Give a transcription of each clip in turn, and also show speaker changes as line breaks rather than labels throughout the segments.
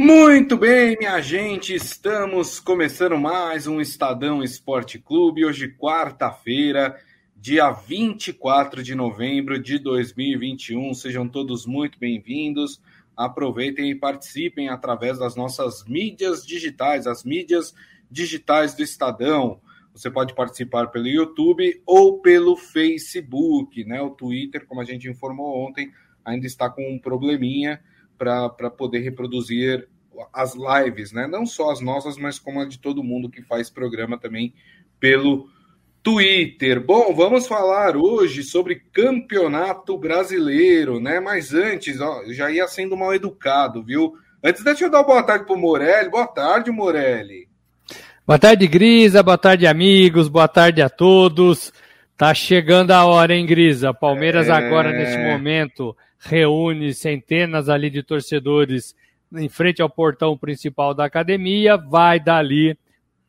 Muito bem, minha gente, estamos começando mais um Estadão Esporte Clube. Hoje, quarta-feira, dia 24 de novembro de 2021. Sejam todos muito bem-vindos. Aproveitem e participem através das nossas mídias digitais, as mídias digitais do Estadão. Você pode participar pelo YouTube ou pelo Facebook, né? O Twitter, como a gente informou ontem, ainda está com um probleminha para poder reproduzir as lives, né? Não só as nossas, mas como a de todo mundo que faz programa também pelo Twitter. Bom, vamos falar hoje sobre campeonato brasileiro, né? Mas antes, ó, já ia sendo mal educado, viu? Antes, deixa eu dar uma boa tarde pro Morelli. Boa tarde, Morelli.
Boa tarde, Grisa. Boa tarde, amigos. Boa tarde a todos. Tá chegando a hora, hein, Grisa? Palmeiras é... agora, nesse momento, reúne centenas ali de torcedores em frente ao portão principal da academia, vai dali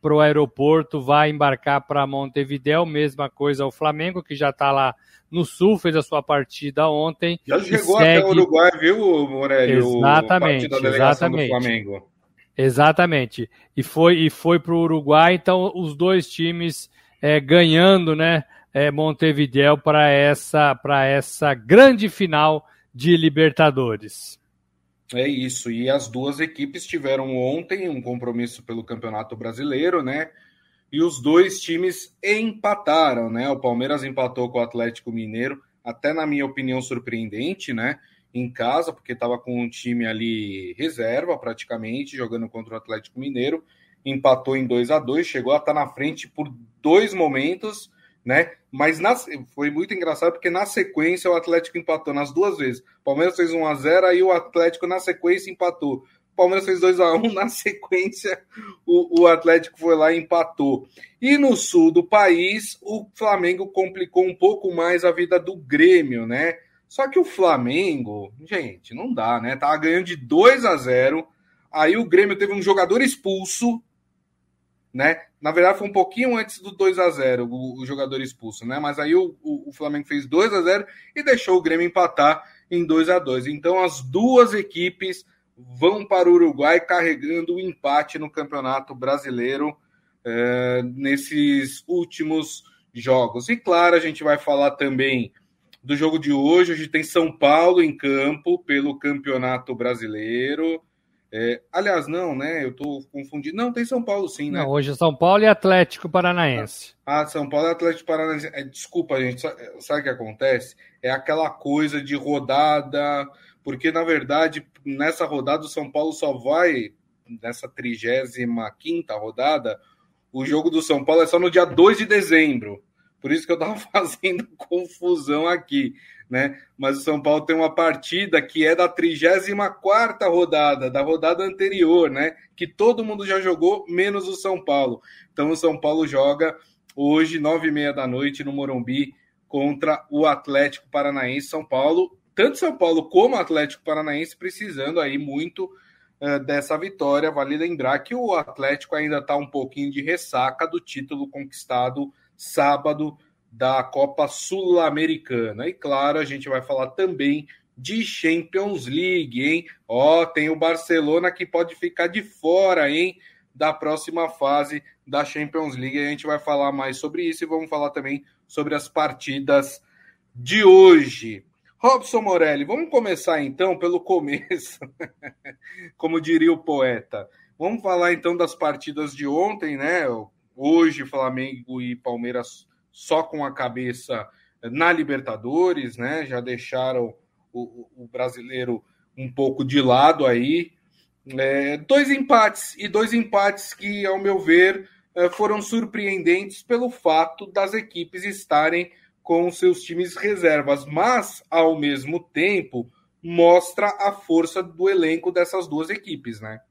para o aeroporto, vai embarcar para Montevideo, mesma coisa o Flamengo, que já está lá no sul, fez a sua partida ontem.
Já chegou segue... até o Uruguai, viu, Morelli?
Exatamente, exatamente. Flamengo. Exatamente. E foi, e foi para o Uruguai, então os dois times é, ganhando, né, é, Montevideo para essa, essa grande final de Libertadores.
É isso. E as duas equipes tiveram ontem um compromisso pelo Campeonato Brasileiro, né? E os dois times empataram, né? O Palmeiras empatou com o Atlético Mineiro, até na minha opinião surpreendente, né? Em casa, porque estava com um time ali reserva praticamente, jogando contra o Atlético Mineiro. Empatou em 2 a 2 chegou a estar na frente por dois momentos né? Mas na, foi muito engraçado porque na sequência o Atlético empatou nas duas vezes. O Palmeiras fez 1 a 0 aí o Atlético na sequência empatou. O Palmeiras fez 2 a 1 na sequência o, o Atlético foi lá e empatou. E no sul do país, o Flamengo complicou um pouco mais a vida do Grêmio, né? Só que o Flamengo, gente, não dá, né? Tava ganhando de 2 a 0. Aí o Grêmio teve um jogador expulso, né? Na verdade, foi um pouquinho antes do 2 a 0 o, o jogador expulso, né? Mas aí o, o, o, Flamengo fez 2 a 0 e deixou o Grêmio empatar em 2 a 2 Então, as duas equipes vão para o Uruguai carregando o empate no Campeonato Brasileiro é, nesses últimos jogos. E claro, a gente vai falar também do jogo de hoje. Hoje tem São Paulo em campo pelo Campeonato Brasileiro. É, aliás, não, né? Eu tô confundindo. Não, tem São Paulo sim, né? Não,
hoje é São Paulo e Atlético Paranaense.
Ah, São Paulo e Atlético Paranaense. É, desculpa, gente. Sabe o que acontece? É aquela coisa de rodada. Porque, na verdade, nessa rodada, o São Paulo só vai, nessa 35 rodada, o jogo do São Paulo é só no dia 2 de dezembro. Por isso que eu tava fazendo confusão aqui né? Mas o São Paulo tem uma partida que é da 34 rodada, da rodada anterior, né? Que todo mundo já jogou, menos o São Paulo. Então o São Paulo joga hoje, nove e meia da noite, no Morumbi, contra o Atlético Paranaense. São Paulo, tanto São Paulo como Atlético Paranaense, precisando aí muito uh, dessa vitória. Vale lembrar que o Atlético ainda está um pouquinho de ressaca do título conquistado sábado da Copa Sul-Americana. E claro, a gente vai falar também de Champions League, hein? Ó, tem o Barcelona que pode ficar de fora, hein? Da próxima fase da Champions League. A gente vai falar mais sobre isso e vamos falar também sobre as partidas de hoje. Robson Morelli, vamos começar então pelo começo, como diria o poeta. Vamos falar então das partidas de ontem, né? Hoje, Flamengo e Palmeiras só com a cabeça na Libertadores, né? Já deixaram o, o brasileiro um pouco de lado aí. É, dois empates, e dois empates que, ao meu ver, é, foram surpreendentes pelo fato das equipes estarem com seus times reservas, mas, ao mesmo tempo, mostra a força do elenco dessas duas equipes, né?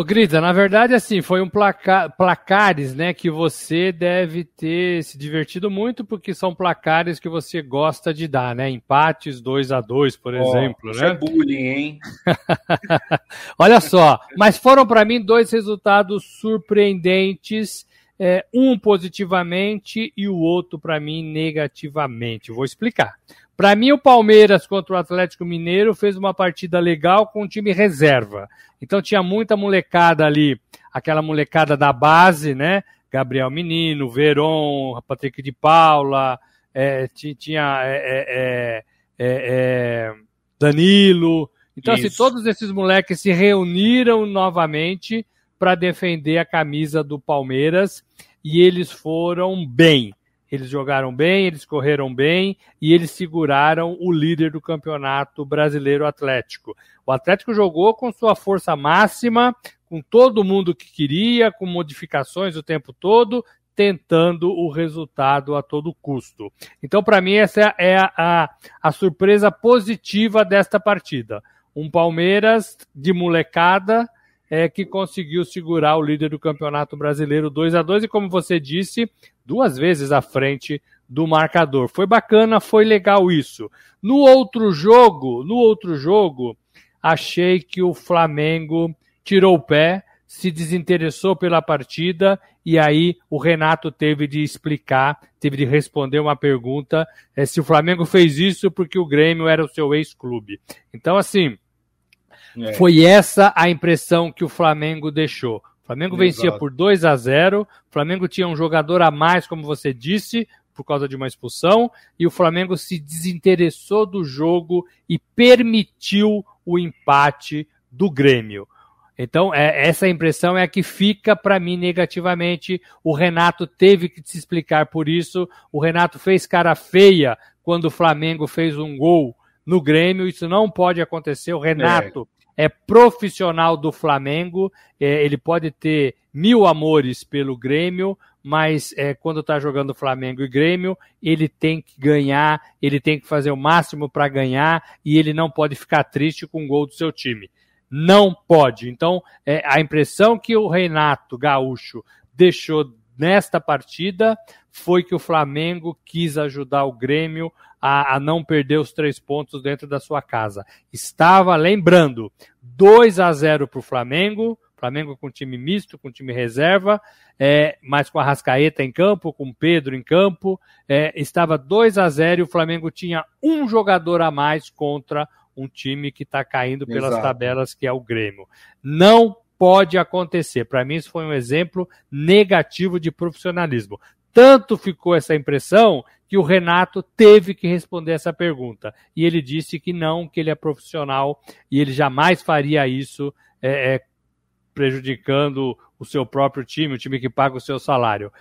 Ô, Grita, na verdade, assim, foi um placar, placares, né, que você deve ter se divertido muito, porque são placares que você gosta de dar, né? Empates 2 a 2 por oh, exemplo, isso né?
é bullying, hein?
Olha só, mas foram para mim dois resultados surpreendentes, é, um positivamente e o outro para mim negativamente. Vou explicar. Para mim, o Palmeiras contra o Atlético Mineiro fez uma partida legal com o time reserva. Então tinha muita molecada ali, aquela molecada da base, né? Gabriel Menino, Veron, Patrick de Paula, é, tinha é é, é, é, Danilo. Então, assim, todos esses moleques se reuniram novamente para defender a camisa do Palmeiras e eles foram bem. Eles jogaram bem, eles correram bem e eles seguraram o líder do campeonato brasileiro Atlético. O Atlético jogou com sua força máxima, com todo mundo que queria, com modificações o tempo todo, tentando o resultado a todo custo. Então, para mim, essa é a, a, a, surpresa positiva desta partida. Um Palmeiras de molecada é, que conseguiu segurar o líder do Campeonato Brasileiro 2 a 2 e, como você disse, duas vezes à frente do marcador. Foi bacana, foi legal isso. No outro jogo, no outro jogo, achei que o Flamengo tirou o pé, se desinteressou pela partida e aí o Renato teve de explicar, teve de responder uma pergunta é, se o Flamengo fez isso porque o Grêmio era o seu ex-clube. Então, assim, é. foi essa a impressão que o Flamengo deixou. O Flamengo Exato. vencia por 2 a 0 o Flamengo tinha um jogador a mais, como você disse, por causa de uma expulsão, e o Flamengo se desinteressou do jogo e permitiu o empate do Grêmio. Então, é, essa impressão é a que fica para mim negativamente. O Renato teve que se explicar por isso. O Renato fez cara feia quando o Flamengo fez um gol no Grêmio. Isso não pode acontecer. O Renato é, profissional do Flamengo. É, ele pode ter mil amores pelo Grêmio, mas é, quando está jogando Flamengo e Grêmio, ele tem que ganhar, ele tem que fazer o máximo para ganhar e ele não pode ficar triste com o gol do seu time não pode. Então, é, a impressão que o Renato Gaúcho deixou nesta partida foi que o Flamengo quis ajudar o Grêmio a, a, não perder os três pontos dentro da sua casa. Estava, lembrando, 2 a 0 para o Flamengo, Flamengo com time misto, com time reserva, é, mas com a Rascaeta em campo, com Pedro em campo, é, estava 2 a 0 e o Flamengo tinha um jogador a mais contra um time que está caindo pelas Exato. tabelas, que é o Grêmio. Não pode acontecer. Para mim, isso foi um exemplo negativo de profissionalismo. Tanto ficou essa impressão que o Renato teve que responder essa pergunta. E ele disse que não, que ele é profissional e ele jamais faria isso é, é, prejudicando o seu próprio time, o time que paga o seu salário.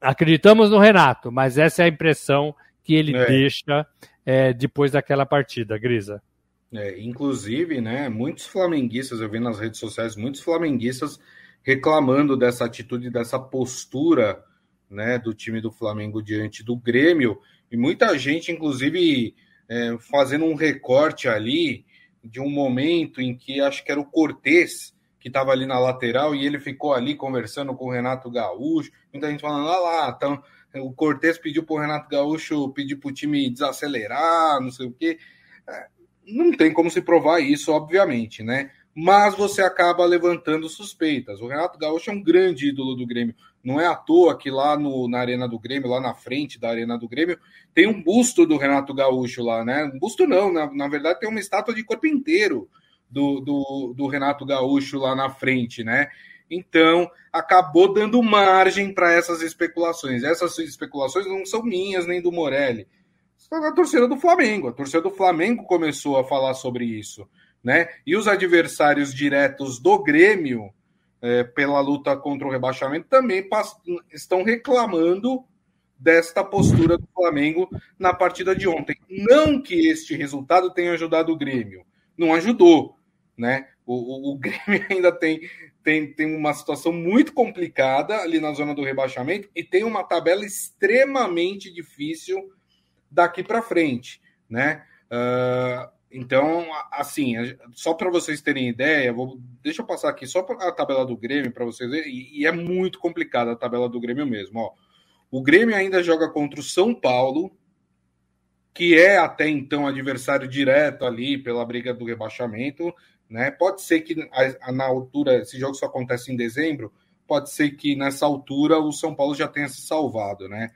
Acreditamos no Renato, mas essa é a impressão que ele é. deixa é, depois daquela partida, Grisa.
É, inclusive, né, muitos flamenguistas, eu vi nas redes sociais, muitos flamenguistas reclamando dessa atitude, dessa postura né, do time do Flamengo diante do Grêmio, e muita gente, inclusive, é, fazendo um recorte ali de um momento em que acho que era o Cortez que estava ali na lateral e ele ficou ali conversando com o Renato Gaúcho, muita gente falando, ah lá, então, o Cortez pediu para o Renato Gaúcho pedir para o time desacelerar, não sei o quê. É, não tem como se provar isso, obviamente, né? Mas você acaba levantando suspeitas. O Renato Gaúcho é um grande ídolo do Grêmio. Não é à toa que lá no, na Arena do Grêmio, lá na frente da Arena do Grêmio, tem um busto do Renato Gaúcho lá, né? Um busto não, na, na verdade tem uma estátua de corpo inteiro do, do, do Renato Gaúcho lá na frente, né? Então, acabou dando margem para essas especulações. Essas especulações não são minhas nem do Morelli a torcida do Flamengo. A torcida do Flamengo começou a falar sobre isso. Né? E os adversários diretos do Grêmio, é, pela luta contra o rebaixamento, também estão reclamando desta postura do Flamengo na partida de ontem. Não que este resultado tenha ajudado o Grêmio, não ajudou. Né? O, o, o Grêmio ainda tem, tem, tem uma situação muito complicada ali na zona do rebaixamento e tem uma tabela extremamente difícil daqui para frente, né? Uh, então, assim, só para vocês terem ideia, vou, deixa eu passar aqui só a tabela do Grêmio para vocês verem, e, e, é muito complicada a tabela do Grêmio mesmo. Ó. O Grêmio ainda joga contra o São Paulo, que é até então adversário direto ali pela briga do rebaixamento. Né? Pode ser que na altura, esse jogo só acontece em dezembro, pode ser que nessa altura o São Paulo já tenha se salvado, né?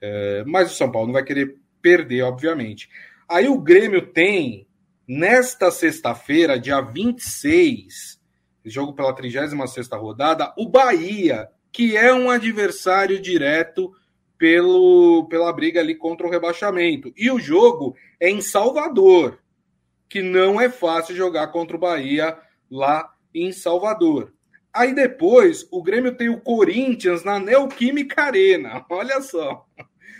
É, mas o São Paulo não vai querer perder, obviamente. Aí o Grêmio tem, nesta sexta-feira, dia 26, jogo pela 36 rodada, o Bahia, que é um adversário direto pelo, pela briga ali contra o rebaixamento. E o jogo é em Salvador, que não é fácil jogar contra o Bahia lá em Salvador. Aí depois o Grêmio tem o Corinthians na Neoquímica Arena. Olha só.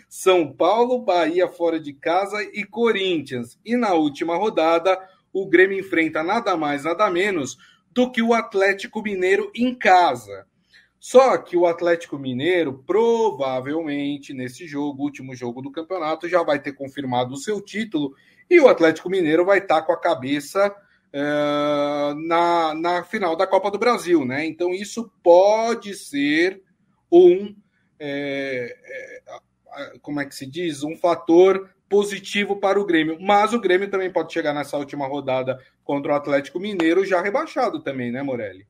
São Paulo, Bahia fora de casa e Corinthians. E na última rodada, o Grêmio enfrenta nada mais, nada menos do que o Atlético Mineiro em casa. Só que o Atlético Mineiro, provavelmente, nesse jogo, último jogo do campeonato, já vai ter confirmado o seu título e o Atlético Mineiro vai estar com a cabeça uh, na, na final da Copa do Brasil, né? Então isso pode ser um é, como é que se diz? Um fator positivo para o Grêmio. Mas o Grêmio também pode chegar nessa última rodada contra o Atlético Mineiro já rebaixado também, né, Morelli?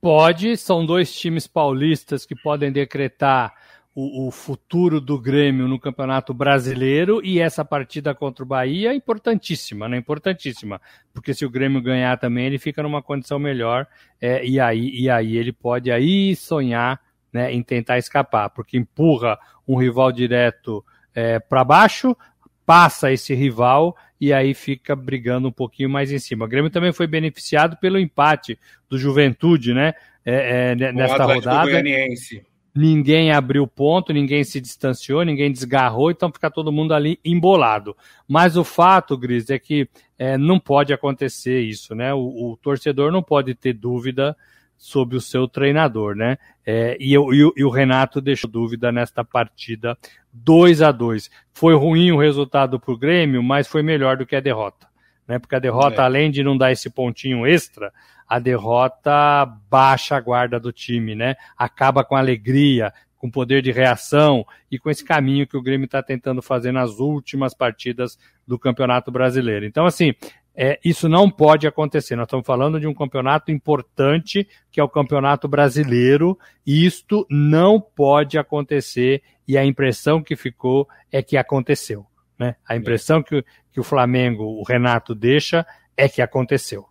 Pode, são dois times paulistas que podem decretar o, o, futuro do Grêmio no Campeonato Brasileiro e essa partida contra o Bahia é importantíssima, né? Importantíssima, porque se o Grêmio ganhar também ele fica numa condição melhor é, e aí e aí ele pode aí sonhar, né, em tentar escapar, porque empurra um rival direto é, para baixo, passa esse rival e aí fica brigando um pouquinho mais em cima. O Grêmio também foi beneficiado pelo empate do Juventude, né? É, é, nesta rodada. Goianiense ninguém abriu ponto, ninguém se distanciou, ninguém desgarrou, então fica todo mundo ali embolado. Mas o fato, Gris, é que é, não pode acontecer isso, né? O, o, torcedor não pode ter dúvida sobre o seu treinador, né? É, e, e, e, o Renato deixou dúvida nesta partida 2 a 2 Foi ruim o resultado para o Grêmio, mas foi melhor do que a derrota. Né? Porque a derrota, é. além de não dar esse pontinho extra, a derrota baixa a guarda do time, né? Acaba com alegria, com poder de reação e com esse caminho que o Grêmio está tentando fazer nas últimas partidas do Campeonato Brasileiro. Então, assim, é, isso não pode acontecer. Nós estamos falando de um campeonato importante, que é o Campeonato Brasileiro, e isto não pode acontecer, e a impressão que ficou é que aconteceu. Né? A impressão que, que o Flamengo, o Renato, deixa é que aconteceu.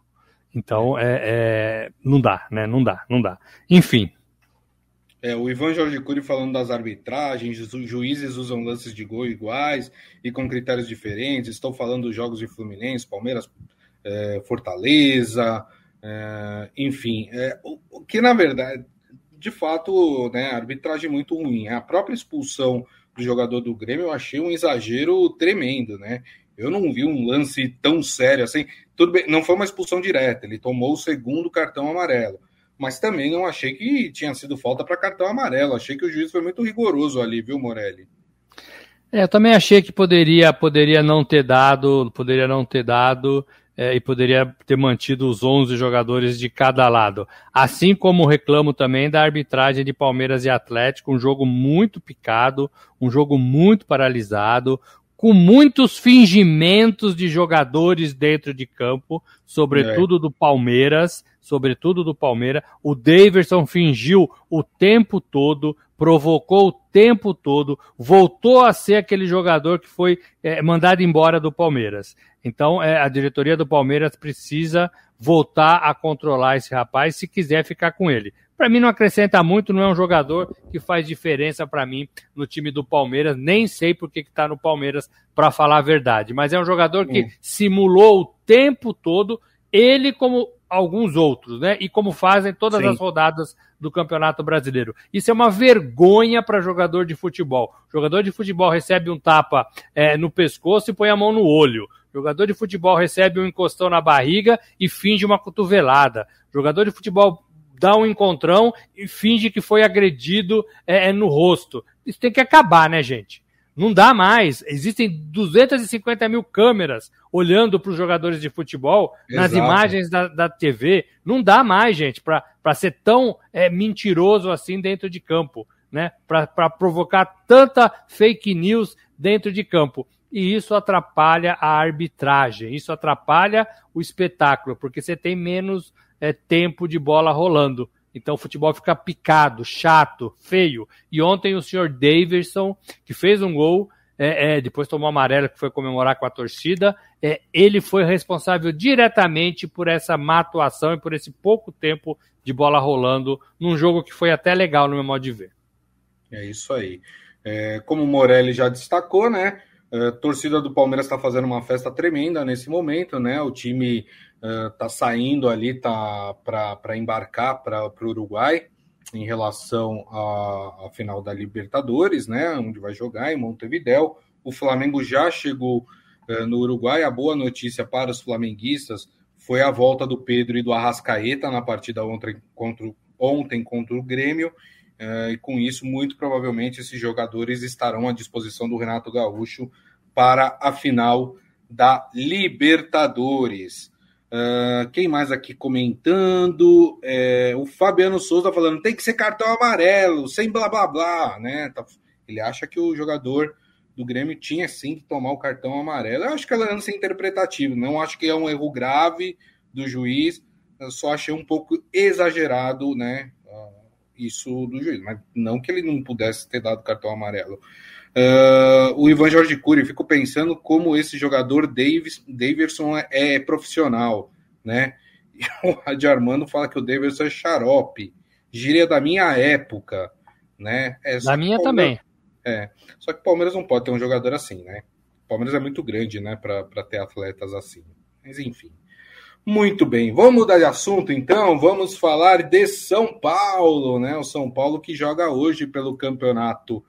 Então, é, é, não dá, né? Não dá, não dá. Enfim.
É, o Ivan Jorge Cury falando das arbitragens, os juízes usam lances de gol iguais e com critérios diferentes. Estou falando dos jogos de Fluminense, Palmeiras, é, Fortaleza, é, enfim. É, o, o, que, na verdade, de fato, né, arbitragem muito ruim. A própria expulsão do jogador do Grêmio eu achei um exagero tremendo, né? Eu não vi um lance tão sério assim. Tudo bem, não foi uma expulsão direta, ele tomou o segundo cartão amarelo. Mas também não achei que tinha sido falta para cartão amarelo. Achei que o juiz foi muito rigoroso ali, viu, Morelli?
É, eu também achei que poderia, poderia não ter dado, poderia não ter dado é, e poderia ter mantido os 11 jogadores de cada lado. Assim como reclamo também da arbitragem de Palmeiras e Atlético, um jogo muito picado, um jogo muito paralisado, com muitos fingimentos de jogadores dentro de campo, sobretudo é. do Palmeiras, sobretudo do Palmeiras. O Daverson fingiu o tempo todo, provocou o tempo todo, voltou a ser aquele jogador que foi é, mandado embora do Palmeiras. Então, é, a diretoria do Palmeiras precisa voltar a controlar esse rapaz se quiser ficar com ele. Para mim não acrescenta muito, não é um jogador que faz diferença para mim no time do Palmeiras, nem sei por que está no Palmeiras para falar a verdade, mas é um jogador que hum. simulou o tempo todo, ele como alguns outros, né? E como fazem todas Sim. as rodadas do Campeonato Brasileiro. Isso é uma vergonha para jogador de futebol. Jogador de futebol recebe um tapa é, no pescoço e põe a mão no olho. Jogador de futebol recebe um encostão na barriga e finge uma cotovelada. Jogador de futebol dá um encontrão e finge que foi agredido é, é, no rosto. Isso tem que acabar, né, gente? Não dá mais. Existem 250 mil câmeras olhando para os jogadores de futebol Exato. nas imagens da, da TV. Não dá mais, gente, para ser tão é, mentiroso assim dentro de campo, né? Para provocar tanta fake news dentro de campo. E isso atrapalha a arbitragem, isso atrapalha o espetáculo, porque você tem menos é, tempo de bola rolando. Então o futebol fica picado, chato, feio. E ontem o senhor Davidson, que fez um gol, é, é, depois tomou amarelo que foi comemorar com a torcida. É, ele foi responsável diretamente por essa má atuação e por esse pouco tempo de bola rolando num jogo que foi até legal no meu modo de ver.
É isso aí. É, como o Morelli já destacou, né? A é, torcida do Palmeiras está fazendo uma festa tremenda nesse momento, né? O time está uh, saindo ali, tá para embarcar para o Uruguai em relação à, final da Libertadores, né? Onde vai jogar em Montevidéu. O Flamengo já chegou uh, no Uruguai. A boa notícia para os flamenguistas foi a volta do Pedro e do Arrascaeta na partida ontem contra, ontem contra o Grêmio. Uh, e com isso, muito provavelmente, esses jogadores estarão à disposição do Renato Gaúcho para a final da Libertadores. Uh, quem mais aqui comentando? É, o Fabiano Souza falando tem que ser cartão amarelo, sem blá blá blá, né? Tá, ele acha que o jogador do Grêmio tinha sim que tomar o cartão amarelo. Eu acho que ela é lance interpretativo, não acho que é um erro grave do juiz, eu só achei um pouco exagerado, né? isso do juiz, mas não que ele não pudesse ter dado cartão amarelo. Uh, o Ivan Jorge Cury, fico pensando como esse jogador Davis, Davidson é, é profissional, né? E o Rádio Armando fala que o Davidson é xarope, gíria da minha época, né?
É, da minha também.
É, só que o Palmeiras não pode ter um jogador assim, né? O Palmeiras é muito grande, né, para ter atletas assim. Mas enfim. Muito bem, vamos mudar de assunto então, vamos falar de São Paulo, né? O São Paulo que joga hoje pelo Campeonato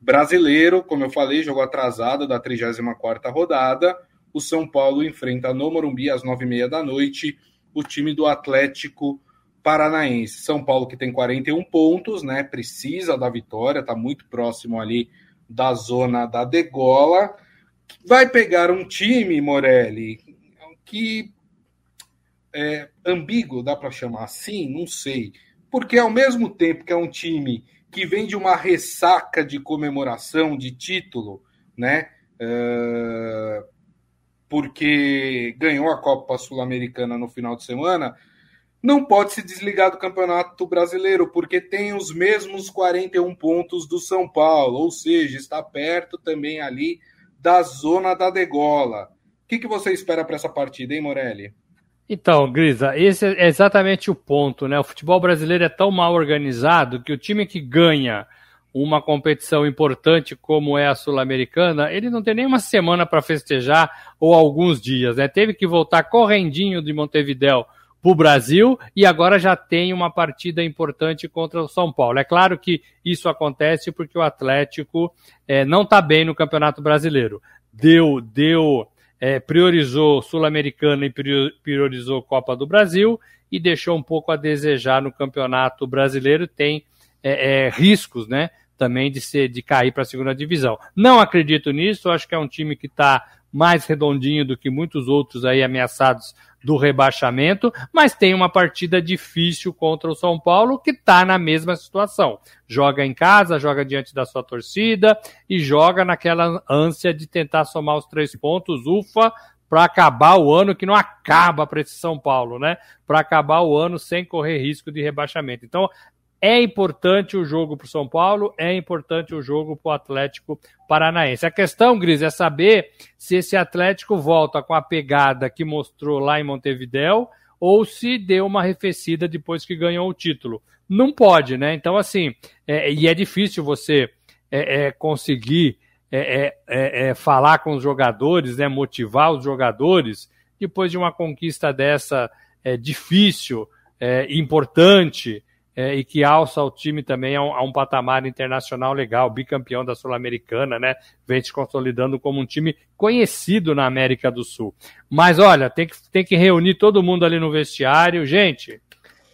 Brasileiro, como eu falei, jogou atrasado da 34ª rodada. O São Paulo enfrenta no Morumbi às 9h30 da noite o time do Atlético Paranaense. São Paulo que tem 41 pontos, né? Precisa da vitória, está muito próximo ali da zona da degola. Vai pegar um time, Morelli, que é, ambíguo, dá para chamar assim? Não sei. Porque ao mesmo tempo que é um time que vem de uma ressaca de comemoração de título, né? É, porque ganhou a Copa Sul-Americana no final de semana, não pode se desligar do Campeonato Brasileiro, porque tem os mesmos 41 pontos do São Paulo, ou seja, está perto também ali da zona da degola. O que, que você espera para essa partida, hein, Morelli?
Então, Grisa, esse é exatamente o ponto, né? O futebol brasileiro é tão mal organizado que o time que ganha uma competição importante como é a Sul-Americana, ele não tem nem uma semana para festejar ou alguns dias, né? Teve que voltar correndinho de Montevidéu para o Brasil e agora já tem uma partida importante contra o São Paulo. É claro que isso acontece porque o Atlético é, não está bem no Campeonato Brasileiro. Deu, deu é, priorizou Sul-Americana e priorizou Copa do Brasil e deixou um pouco a desejar no Campeonato Brasileiro. Tem é, é, riscos, né? Também de ser de cair para a segunda divisão. Não acredito nisso. Acho que é um time que está mais redondinho do que muitos outros aí ameaçados do rebaixamento, mas tem uma partida difícil contra o São Paulo, que está na mesma situação. Joga em casa, joga diante da sua torcida e joga naquela ânsia de tentar somar os três pontos, ufa, para acabar o ano que não acaba para esse São Paulo, né? Para acabar o ano sem correr risco de rebaixamento. Então, é importante o jogo para o São Paulo, é importante o jogo para o Atlético Paranaense. A questão, Gris, é saber se esse Atlético volta com a pegada que mostrou lá em Montevidéu ou se deu uma arrefecida depois que ganhou o título. Não pode, né? Então, assim, é, e é difícil você é, é, conseguir é, é, é, falar com os jogadores, né, motivar os jogadores depois de uma conquista dessa difícil, importante é, e que alça o time também a um, a um, patamar internacional legal, bicampeão da Sul-Americana, né? Vem se consolidando como um time conhecido na América do Sul. Mas olha, tem que, tem que reunir todo mundo ali no vestiário. Gente,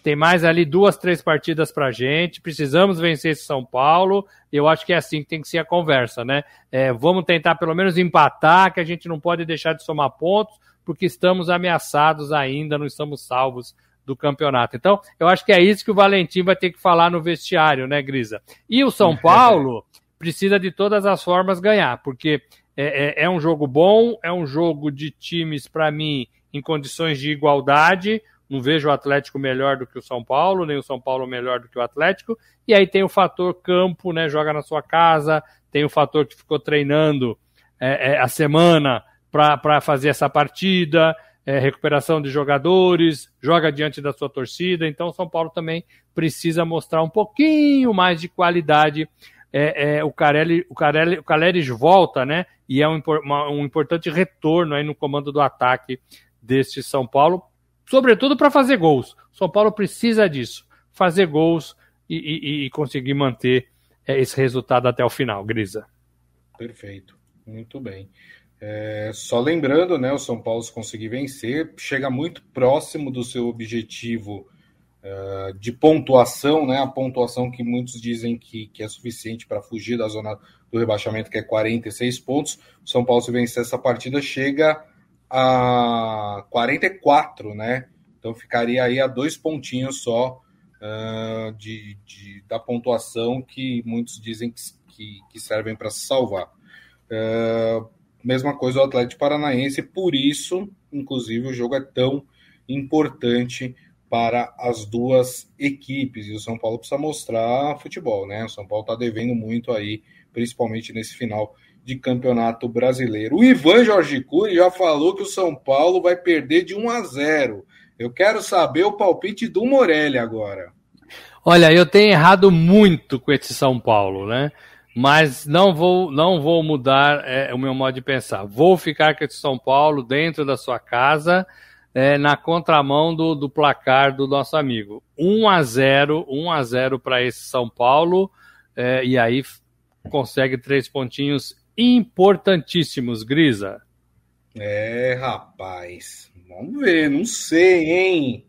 tem mais ali duas, três partidas pra gente. Precisamos vencer esse São Paulo. Eu acho que é assim que tem que ser a conversa, né? É, vamos tentar pelo menos empatar, que a gente não pode deixar de somar pontos, porque estamos ameaçados ainda, não estamos salvos do campeonato. Então, eu acho que é isso que o Valentim vai ter que falar no vestiário, né, Grisa? E o São Paulo precisa de todas as formas ganhar, porque é, é, é um jogo bom, é um jogo de times, para mim, em condições de igualdade. Não vejo o Atlético melhor do que o São Paulo, nem o São Paulo melhor do que o Atlético. E aí tem o fator campo, né? Joga na sua casa, tem o fator que ficou treinando é, é, a semana para fazer essa partida, é, recuperação de jogadores, joga diante da sua torcida. Então, São Paulo também precisa mostrar um pouquinho mais de qualidade. É, é, o, Carelli, o, Carelli, o Caleri volta, né? E é um, uma, um importante retorno aí no comando do ataque deste São Paulo, sobretudo para fazer gols. São Paulo precisa disso, fazer gols e, e, e conseguir manter é, esse resultado até o final, Grisa.
Perfeito, muito bem. É, só lembrando, né, o São Paulo se conseguir vencer, chega muito próximo do seu objetivo uh, de pontuação, né, a pontuação que muitos dizem que, que é suficiente para fugir da zona do rebaixamento, que é 46 pontos. O São Paulo, se vencer essa partida, chega a 44, né? Então ficaria aí a dois pontinhos só uh, de, de, da pontuação que muitos dizem que, que, que servem para se salvar. Uh, mesma coisa o Atlético Paranaense, por isso, inclusive, o jogo é tão importante para as duas equipes. E o São Paulo precisa mostrar futebol, né? O São Paulo está devendo muito aí, principalmente nesse final de campeonato brasileiro. O Ivan Jorge Cury já falou que o São Paulo vai perder de 1 a 0. Eu quero saber o palpite do Morelli agora.
Olha, eu tenho errado muito com esse São Paulo, né? Mas não vou, não vou mudar é, o meu modo de pensar. Vou ficar com esse São Paulo dentro da sua casa, é, na contramão do, do placar do nosso amigo. 1 a 0 1 a 0 para esse São Paulo, é, e aí consegue três pontinhos importantíssimos, Grisa.
É, rapaz, vamos ver, não sei, hein?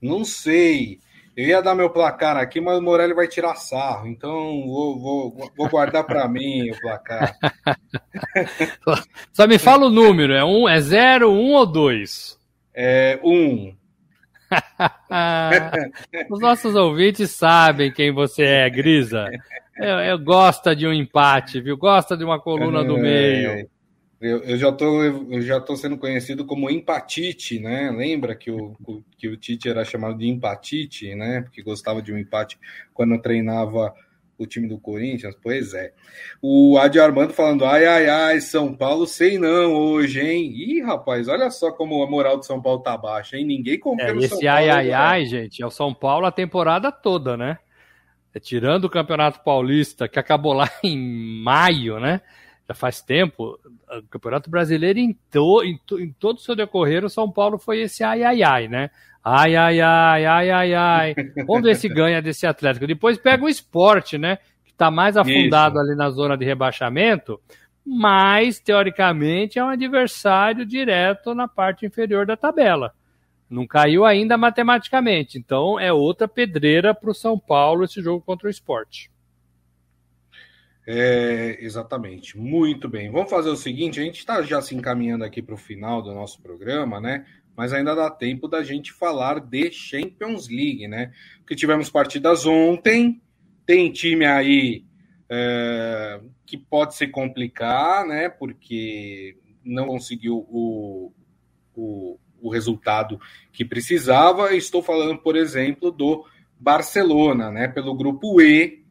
Não sei. Eu ia dar meu placar aqui, mas o Morelli vai tirar sarro, então vou, vou, vou guardar para mim o placar.
Só me fala o número, é um, é zero, um ou dois?
É um.
Os nossos ouvintes sabem quem você é, Grisa. Eu, eu gosta de um empate, viu? Gosta de uma coluna do é. meio.
Eu, eu, já tô, eu já tô sendo conhecido como empatite, né? Lembra que o, que o Tite era chamado de empatite, né? Porque gostava de um empate quando treinava o time do Corinthians? Pois é. O Adi Armando falando, ai, ai, ai, São Paulo, sei não hoje, hein? Ih, rapaz, olha só como a moral do São Paulo tá baixa, hein? Ninguém confia
é, no São esse Paulo. Esse ai, ai, ai, gente, é o São Paulo a temporada toda, né? É, tirando o Campeonato Paulista, que acabou lá em maio, né? Já faz tempo, o Campeonato Brasileiro, em, to, em, to, em todo o seu decorrer, o São Paulo foi esse ai, ai, ai, né? Ai, ai, ai, ai, ai, ai. Vamos ver se ganha desse Atlético. Depois pega o esporte, né? Que está mais afundado Isso. ali na zona de rebaixamento, mas, teoricamente, é um adversário direto na parte inferior da tabela. Não caiu ainda matematicamente. Então, é outra pedreira para o São Paulo esse jogo contra o esporte.
É, exatamente, muito bem. Vamos fazer o seguinte: a gente está já se encaminhando aqui para o final do nosso programa, né? Mas ainda dá tempo da gente falar de Champions League, né? Porque tivemos partidas ontem, tem time aí é, que pode se complicar, né? Porque não conseguiu o, o, o resultado que precisava. Estou falando, por exemplo, do Barcelona, né? Pelo grupo E,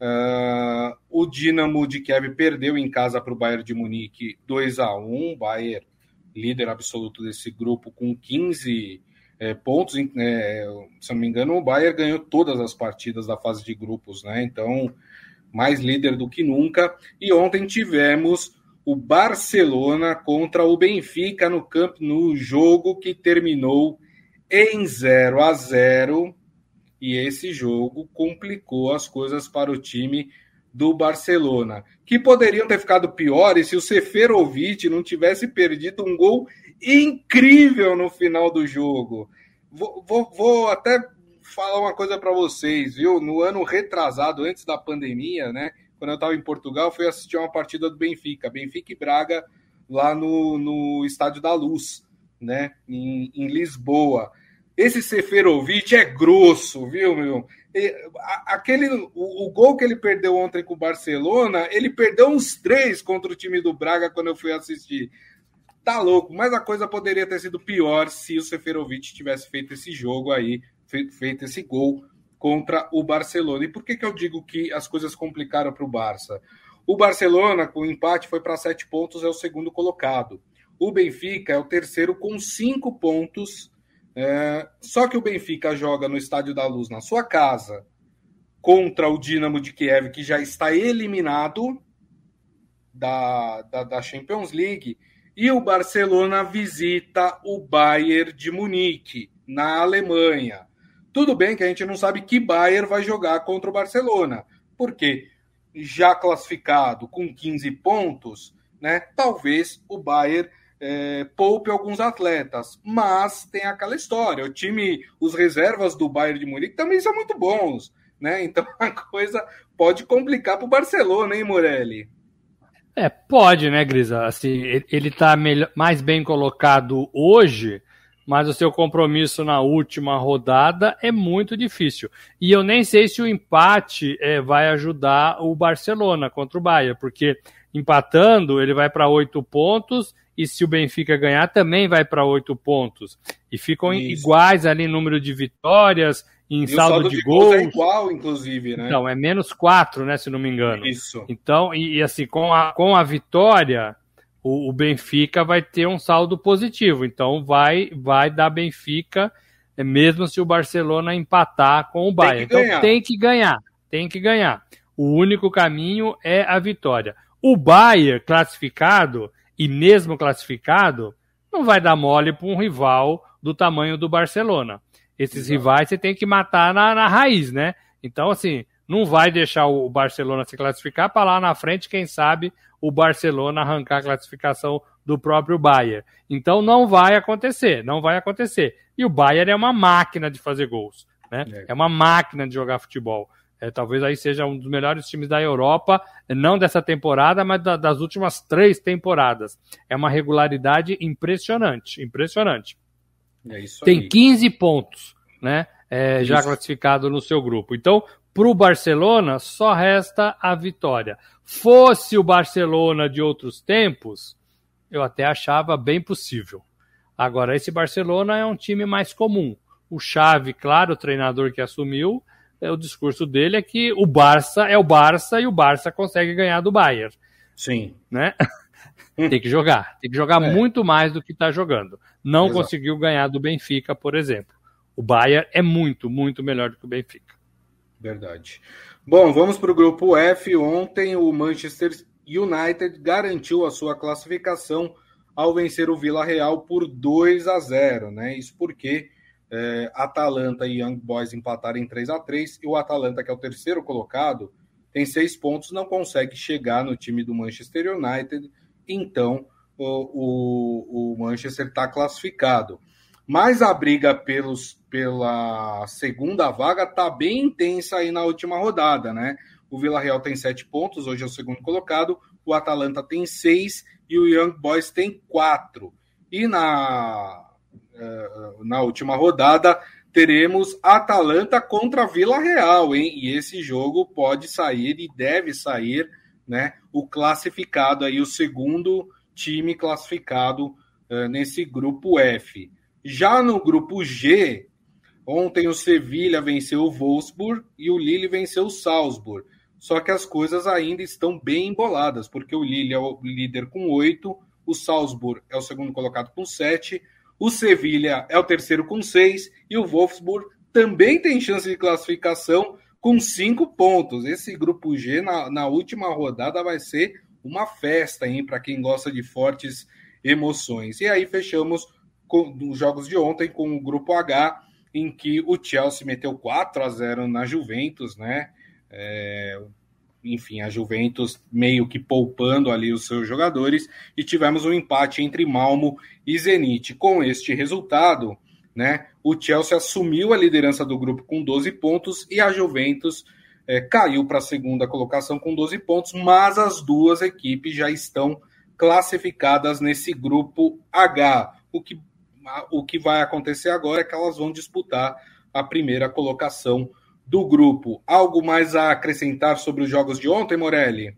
Uh, o Dinamo de Kiev perdeu em casa para o Bayern de Munique 2 a 1 Bayern, líder absoluto desse grupo, com 15 é, pontos. É, se não me engano, o Bayern ganhou todas as partidas da fase de grupos, né? Então, mais líder do que nunca. E ontem tivemos o Barcelona contra o Benfica no campo no jogo que terminou em 0 a 0 e esse jogo complicou as coisas para o time do Barcelona, que poderiam ter ficado piores se o Seferovic não tivesse perdido um gol incrível no final do jogo. Vou, vou, vou até falar uma coisa para vocês, viu? No ano retrasado, antes da pandemia, né? Quando eu estava em Portugal, fui assistir uma partida do Benfica, Benfica e Braga, lá no, no Estádio da Luz, né? Em, em Lisboa. Esse Seferovic é grosso, viu, meu? Aquele, o, o, gol que ele perdeu ontem com o Barcelona, ele perdeu uns três contra o time do Braga quando eu fui assistir. Tá louco, mas a coisa poderia ter sido pior se o Seferovic tivesse feito esse jogo aí, feito, esse gol contra o Barcelona. E por que, que eu digo que as coisas complicaram para o Barça? O Barcelona, com o empate, foi para sete pontos, é o segundo colocado. O Benfica é o terceiro com cinco pontos. É... Só que o Benfica joga no Estádio da Luz, na sua casa, contra o Dinamo de Kiev, que já está eliminado da, da, da Champions League. E o Barcelona visita o Bayern de Munique, na Alemanha. Tudo bem que a gente não sabe que Bayern vai jogar contra o Barcelona, porque já classificado com 15 pontos, né? Talvez o Bayern é, poupe alguns atletas, mas tem aquela história. O time, os reservas do Bayern de Munique também são muito bons, né? Então a coisa pode complicar para o Barcelona, hein, Morelli?
É, pode, né, Grisa? Assim, ele está mais bem colocado hoje, mas o seu compromisso na última rodada é muito difícil. E eu nem sei se o empate é, vai ajudar o Barcelona contra o Bayern, porque empatando ele vai para oito pontos e se o Benfica ganhar também vai para oito pontos. E ficam Isso. iguais ali em número de vitórias em saldo, saldo, de, de gols. É
igual, inclusive, né?
Então, é menos 4, né, se não me engano.
Isso.
Então, e, e assim, com a, com a vitória, o, o, Benfica vai ter um saldo positivo. Então, vai, vai dar Benfica, é, mesmo se o Barcelona empatar com o Bayern. Então, ganhar. tem que ganhar. Tem que ganhar. O único caminho é a vitória. O Bayern classificado, e mesmo classificado, não vai dar mole para um rival do tamanho do Barcelona. Esses Exato. rivais você tem que matar na, na raiz, né? Então, assim, não vai deixar o Barcelona se classificar para lá na frente, quem sabe, o Barcelona arrancar a classificação do próprio Bayern. Então não vai acontecer, não vai acontecer. E o Bayern é uma máquina de fazer gols, né? É, é uma máquina de jogar futebol. É, talvez aí seja um dos melhores times da Europa, não dessa temporada, mas da, das últimas três temporadas. É uma regularidade impressionante, impressionante. É Tem aí. 15 pontos, né? É, já classificado no seu grupo. Então, para o Barcelona, só resta a vitória. Fosse o Barcelona de outros tempos, eu até achava bem possível. Agora, esse Barcelona é um time mais comum. O Xavi, claro, o treinador que assumiu, é, o discurso dele é que o Barça é o Barça e o Barça consegue ganhar do Bayern.
Sim.
Né? tem que jogar. Tem que jogar é. muito mais do que está jogando. Não Exato. conseguiu ganhar do Benfica, por exemplo. O Bayern é muito, muito melhor do que o Benfica.
Verdade. Bom, vamos para o grupo F. Ontem o Manchester United garantiu a sua classificação ao vencer o Vila Real por 2 a 0, né? Isso porque é, Atalanta e Young Boys empataram em 3 a 3 e o Atalanta, que é o terceiro colocado, tem seis pontos, não consegue chegar no time do Manchester United então o, o, o Manchester está classificado. Mas a briga pelos, pela segunda vaga está bem intensa aí na última rodada, né? O Vila Real tem sete pontos, hoje é o segundo colocado. O Atalanta tem seis e o Young Boys tem quatro. E na, na última rodada teremos Atalanta contra Vila Real, hein? E esse jogo pode sair e deve sair né, o classificado aí, o segundo time classificado uh, nesse grupo F. Já no grupo G, ontem o Sevilha venceu o Wolfsburg e o Lille venceu o Salzburg. Só que as coisas ainda estão bem emboladas, porque o Lille é o líder com oito, o Salzburg é o segundo colocado com sete, o Sevilha é o terceiro com seis e o Wolfsburg também tem chance de classificação, com cinco pontos. Esse grupo G, na, na última rodada, vai ser uma festa, hein, para quem gosta de fortes emoções. E aí fechamos com os jogos de ontem com o grupo H, em que o Chelsea meteu 4 a 0 na Juventus, né? É, enfim, a Juventus meio que poupando ali os seus jogadores, e tivemos um empate entre Malmo e Zenit. Com este resultado, né? O Chelsea assumiu a liderança do grupo com 12 pontos e a Juventus é, caiu para a segunda colocação com 12 pontos, mas as duas equipes já estão classificadas nesse grupo H. O que, o que vai acontecer agora é que elas vão disputar a primeira colocação do grupo. Algo mais a acrescentar sobre os jogos de ontem, Morelli?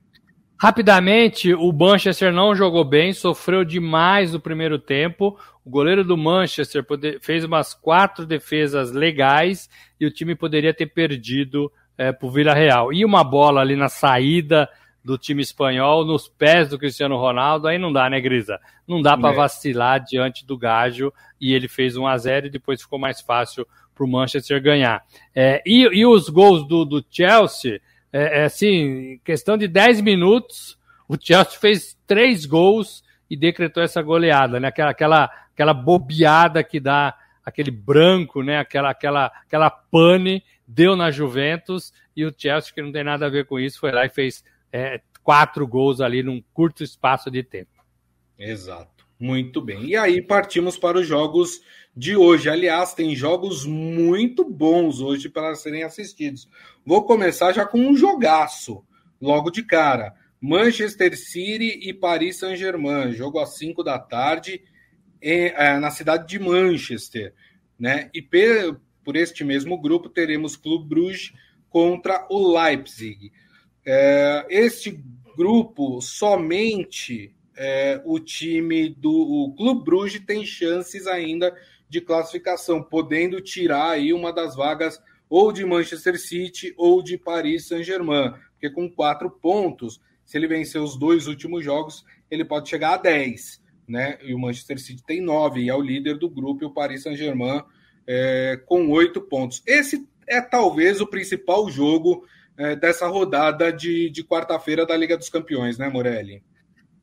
Rapidamente, o Manchester não jogou bem, sofreu demais no primeiro tempo. O goleiro do Manchester fez umas quatro defesas legais e o time poderia ter perdido é, para o Vila Real. E uma bola ali na saída do time espanhol nos pés do Cristiano Ronaldo, aí não dá, né, Grisa? Não dá para é. vacilar diante do Gajo e ele fez 1 a 0 e depois ficou mais fácil para o Manchester ganhar. É, e, e, os gols do, do Chelsea, é, é, assim, questão de 10 minutos, o Chelsea fez três gols e decretou essa goleada, né? Aquela, aquela, aquela bobeada que dá aquele branco, né? Aquela, aquela, aquela pane deu na Juventus e o Chelsea, que não tem nada a ver com isso, foi lá e fez é, quatro gols ali num curto espaço de tempo.
Exato. Muito bem. E aí partimos para os jogos de hoje. Aliás, tem jogos muito bons hoje para serem assistidos. Vou começar já com um jogaço, logo de cara. Manchester City e Paris Saint-Germain, jogo às 5 da tarde em, é, na cidade de Manchester. Né? E por este mesmo grupo teremos Clube Bruges contra o Leipzig. É, este grupo, somente é, o time do o Clube Bruges tem chances ainda de classificação, podendo tirar aí uma das vagas ou de Manchester City ou de Paris Saint-Germain, porque com quatro pontos, se ele vencer os dois últimos jogos, ele pode chegar a 10, né? E o Manchester City tem nove, e é o líder do grupo, e o Paris Saint-Germain é, com oito pontos. Esse é talvez o principal jogo é, dessa rodada de, de quarta-feira da Liga dos Campeões, né, Morelli?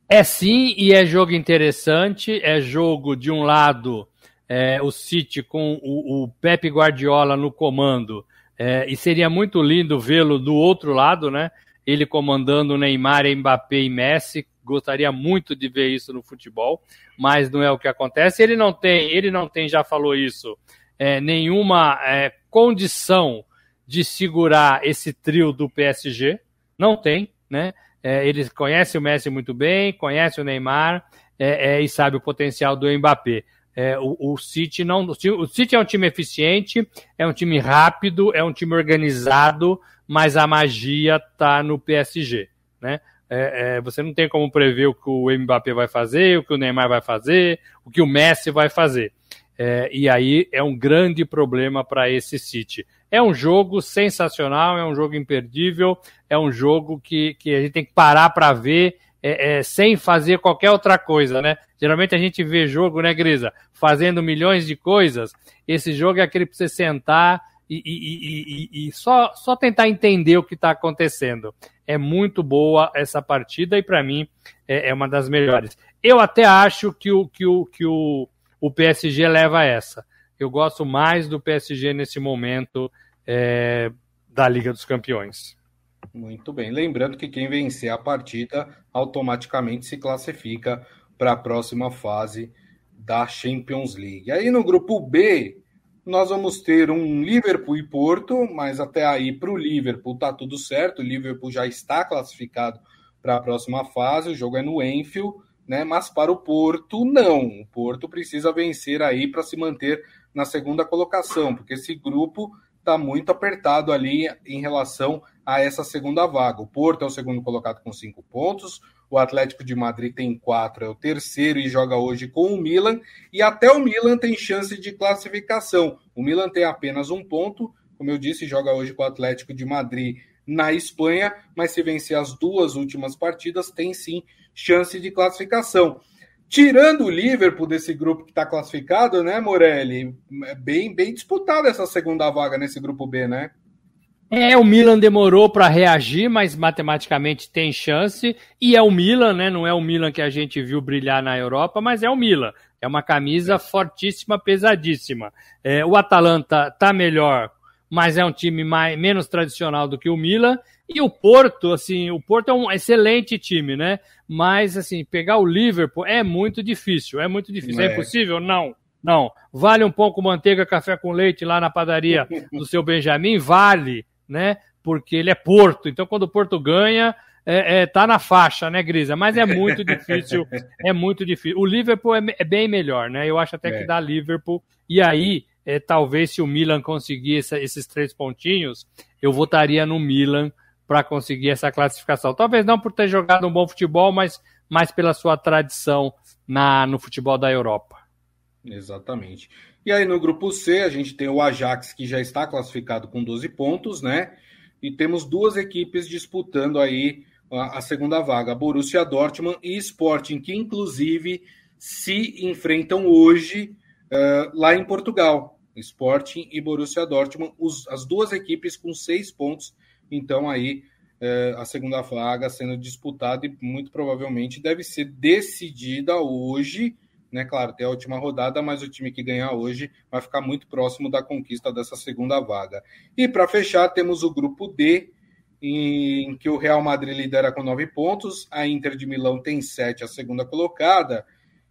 É sim, e é jogo interessante. É jogo, de um lado, é, o City com o, o Pepe Guardiola no comando, é, e seria muito lindo vê-lo do outro lado, né? Ele comandando Neymar, Mbappé e Messi. Gostaria muito de ver isso no futebol, mas não é o que acontece. Ele não tem, ele não tem, já falou isso, é, nenhuma é, condição de segurar esse trio do PSG. Não tem, né? É, ele conhece o Messi muito bem, conhece o Neymar é, é, e sabe o potencial do Mbappé. É, o, o, City não, o City é um time eficiente, é um time rápido, é um time organizado, mas a magia está no PSG, né? É, é, você não tem como prever o que o Mbappé vai fazer, o que o Neymar vai fazer, o que o Messi vai fazer. E aí é um grande problema para esse City. É um jogo sensacional, é um jogo imperdível, é um jogo que, que a gente tem que parar para ver é, é, sem fazer qualquer outra coisa, né? Geralmente a gente vê jogo, né, Grisa, fazendo milhões de coisas. Esse jogo é aquele para você sentar e, e, e, e, só, só tentar entender o que está acontecendo. É muito boa essa partida e para mim é, é, uma das melhores. Eu até acho que o, que o, que o, o PSG leva essa. Eu gosto mais do PSG nesse momento é, da Liga dos Campeões.
Muito bem. Lembrando que quem vencer a partida automaticamente se classifica para a próxima fase da Champions League. Aí no grupo B, nós vamos ter um Liverpool e Porto, mas até aí para o Liverpool tá tudo certo. O Liverpool já está classificado para a próxima fase. O jogo é no Enfield, né? Mas para o Porto não. O Porto precisa vencer aí para se manter na segunda colocação, porque esse grupo está muito apertado ali em relação a essa segunda vaga. O Porto é o segundo colocado com cinco pontos, o Atlético de Madrid tem quatro, é o terceiro e joga hoje com o Milan, e até o Milan tem chance de classificação. O Milan tem apenas um ponto, como eu disse, joga hoje com o Atlético de Madrid na Espanha, mas se vencer as duas últimas partidas, tem sim chance de classificação. Tirando o Liverpool desse grupo que está classificado, né, Morelli? É bem, bem disputada essa segunda vaga nesse grupo B, né?
É, o Milan demorou para reagir, mas matematicamente tem chance. E é o Milan, né? Não é o Milan que a gente viu brilhar na Europa, mas é o Milan. É uma camisa é. fortíssima, pesadíssima. É, o Atalanta tá melhor, mas é um time mais, menos tradicional do que o Milan. E o Porto, assim, o Porto é um excelente time, né? Mas, assim, pegar o Liverpool é muito difícil. É muito difícil. É, é impossível? Não. Não. Vale um pouco manteiga, café com leite lá na padaria do seu Benjamin? Vale, né? Porque ele é Porto. Então, quando o Porto ganha, é, é, tá na faixa, né, Grisa? Mas é muito difícil. é muito difícil. O Liverpool é, é bem melhor, né? Eu acho até que é. dá Liverpool. E aí, é, talvez se o Milan conseguir essa, esses três pontinhos, eu votaria no Milan para conseguir essa classificação. Talvez não por ter jogado um bom futebol, mas mais pela sua tradição na, no futebol da Europa.
Exatamente. E aí no grupo C, a gente tem o Ajax, que já está classificado com 12 pontos, né? E temos duas equipes disputando aí a, a segunda vaga. Borussia Dortmund e Sporting, que inclusive se enfrentam hoje uh, lá em Portugal. Sporting e Borussia Dortmund, os, as duas equipes com seis pontos. Então aí uh, a segunda vaga sendo disputada e muito provavelmente deve ser decidida hoje. Né, claro, tem a última rodada, mas o time que ganhar hoje vai ficar muito próximo da conquista dessa segunda vaga. E para fechar, temos o grupo D, em que o Real Madrid lidera com nove pontos, a Inter de Milão tem sete, a segunda colocada,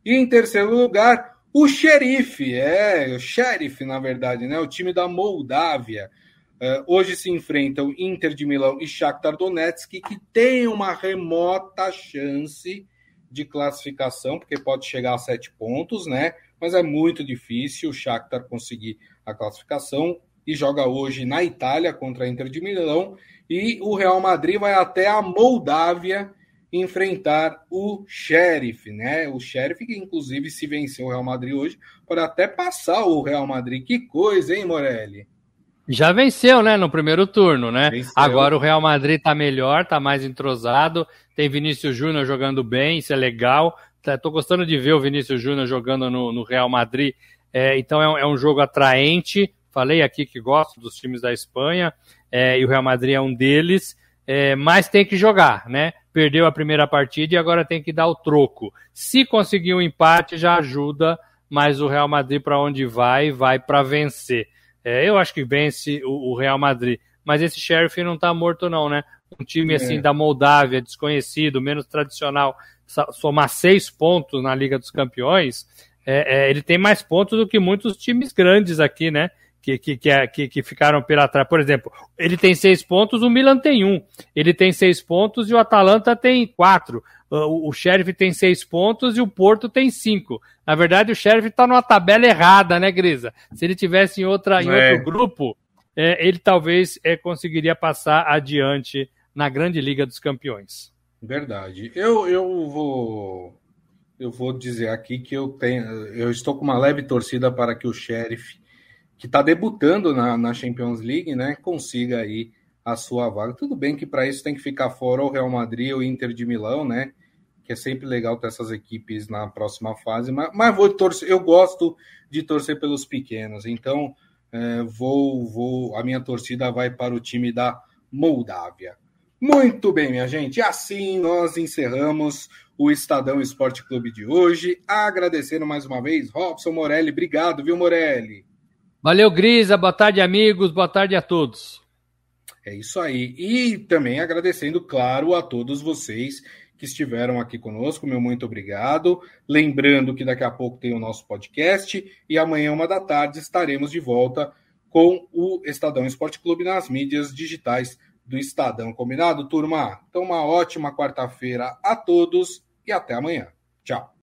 e em terceiro lugar, o Xerife, é, o Sheriff, na verdade, né? O time da Moldávia. Uh, hoje se enfrentam Inter de Milão e Shakhtar Donetsk, que tem uma remota chance de classificação, porque pode chegar a sete pontos, né? Mas é muito difícil o Shakhtar conseguir a classificação e joga hoje na Itália contra a Inter de Milão. E o Real Madrid vai até a Moldávia enfrentar o Sheriff, né? O Sheriff que inclusive se venceu o Real Madrid hoje, pode até passar o Real Madrid. Que coisa, hein, Morelli?
Já venceu, né, no primeiro turno, né? Venceu. Agora o Real Madrid tá melhor, tá mais entrosado, tem Vinícius Júnior jogando bem, isso é legal. Tá, tô gostando de ver o Vinícius Júnior jogando no, no, Real Madrid. É, então é um, é um, jogo atraente. Falei aqui que gosto dos times da Espanha, é, e o Real Madrid é um deles. É, mas tem que jogar, né? Perdeu a primeira partida e agora tem que dar o troco. Se conseguir um empate, já ajuda, mas o Real Madrid, para onde vai, vai para vencer. É, eu acho que vence o, o, Real Madrid. Mas esse Sheriff não está morto, não, né? Um time é. assim da Moldávia, desconhecido, menos tradicional, somar seis pontos na Liga dos Campeões, é, é, ele tem mais pontos do que muitos times grandes aqui, né? Que, que, é, que, que, ficaram pela trás. Por exemplo, ele tem seis pontos, o Milan tem um. Ele tem seis pontos e o Atalanta tem quatro. O, o Sheriff tem seis pontos e o Porto tem cinco. Na verdade, o Sheriff está numa tabela errada, né, Grisa? Se ele tivesse em, outra, em é. outro grupo, é, ele talvez é, conseguiria passar adiante na Grande Liga dos Campeões.
Verdade. Eu, eu vou eu vou dizer aqui que eu tenho eu estou com uma leve torcida para que o Sheriff que está debutando na, na, Champions League, né, consiga aí a sua vaga. Tudo bem que para isso tem que ficar fora o Real Madrid ou o Inter de Milão, né? Que é sempre legal ter essas equipes na próxima fase, mas, mas vou torcer, eu gosto de torcer pelos pequenos, então é, vou, vou, a minha torcida vai para o time da Moldávia. Muito bem, minha gente. Assim nós encerramos o Estadão Esporte Clube de hoje. Agradecendo mais uma vez, Robson Morelli. Obrigado, viu, Morelli?
Valeu, Grisa. Boa tarde, amigos. Boa tarde a todos.
É isso aí. E também agradecendo, claro, a todos vocês que estiveram aqui conosco. Meu muito obrigado. Lembrando que daqui a pouco tem o nosso podcast e amanhã, uma da tarde, estaremos de volta com o Estadão Esporte Clube nas mídias digitais do Estadão. Combinado, turma? Então, uma ótima quarta-feira a todos e até amanhã. Tchau.